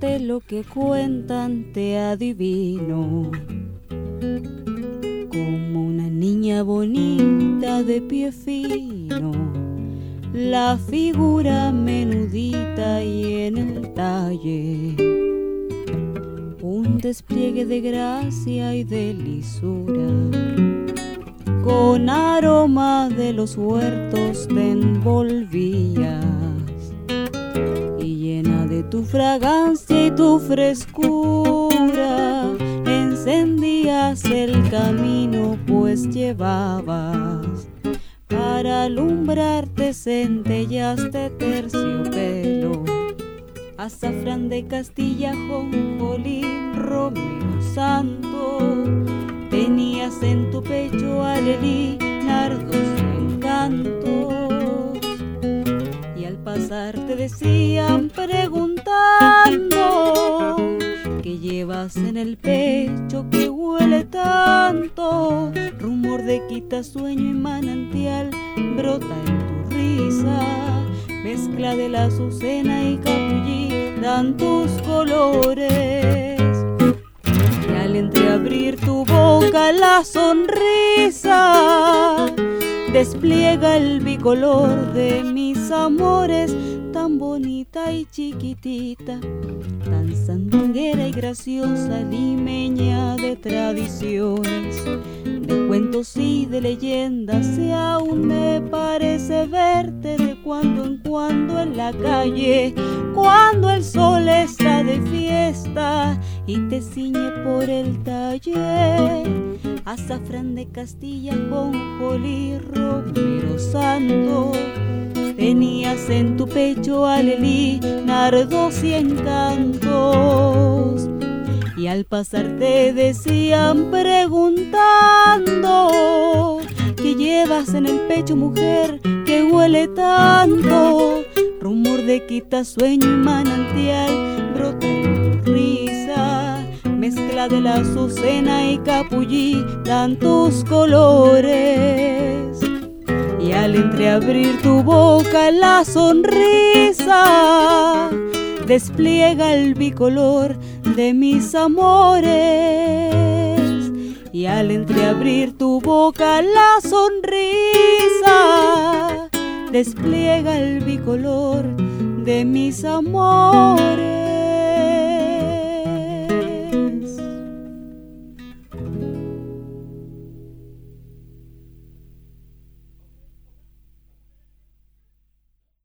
de lo que cuentan te adivino. Como una niña bonita de pie fino, la figura menudita y en el talle. Un despliegue de gracia y de lisura con aroma de los huertos te tu fragancia y tu frescura encendías el camino pues llevabas para alumbrarte centellas de terciopelo azafrán de Castilla, Jonjolín, Romero Santo Tenías en tu pecho alelí, nardos encantos. Y al pasar te decían que llevas en el pecho que huele tanto. Rumor de quita sueño y manantial brota en tu risa. Mezcla de la azucena y capullí dan tus colores entreabrir tu boca la sonrisa despliega el bicolor de mis amores tan bonita y chiquitita tan sandunguera y graciosa limeña de tradiciones de cuentos y de leyendas y aún me parece verte de cuando en cuando en la calle cuando el sol está de fiesta y te ciñe por el taller. Azafrán de Castilla con Jolí Romero Santo. En tu pecho alelí, nardos y encantos. Y al pasar te decían preguntando que llevas en el pecho mujer que huele tanto. Rumor de quita sueño y manantial brota en tu risa. Mezcla de la azucena y capullí dan tus colores. Al entreabrir tu boca la sonrisa despliega el bicolor de mis amores. Y al entreabrir tu boca la sonrisa despliega el bicolor de mis amores.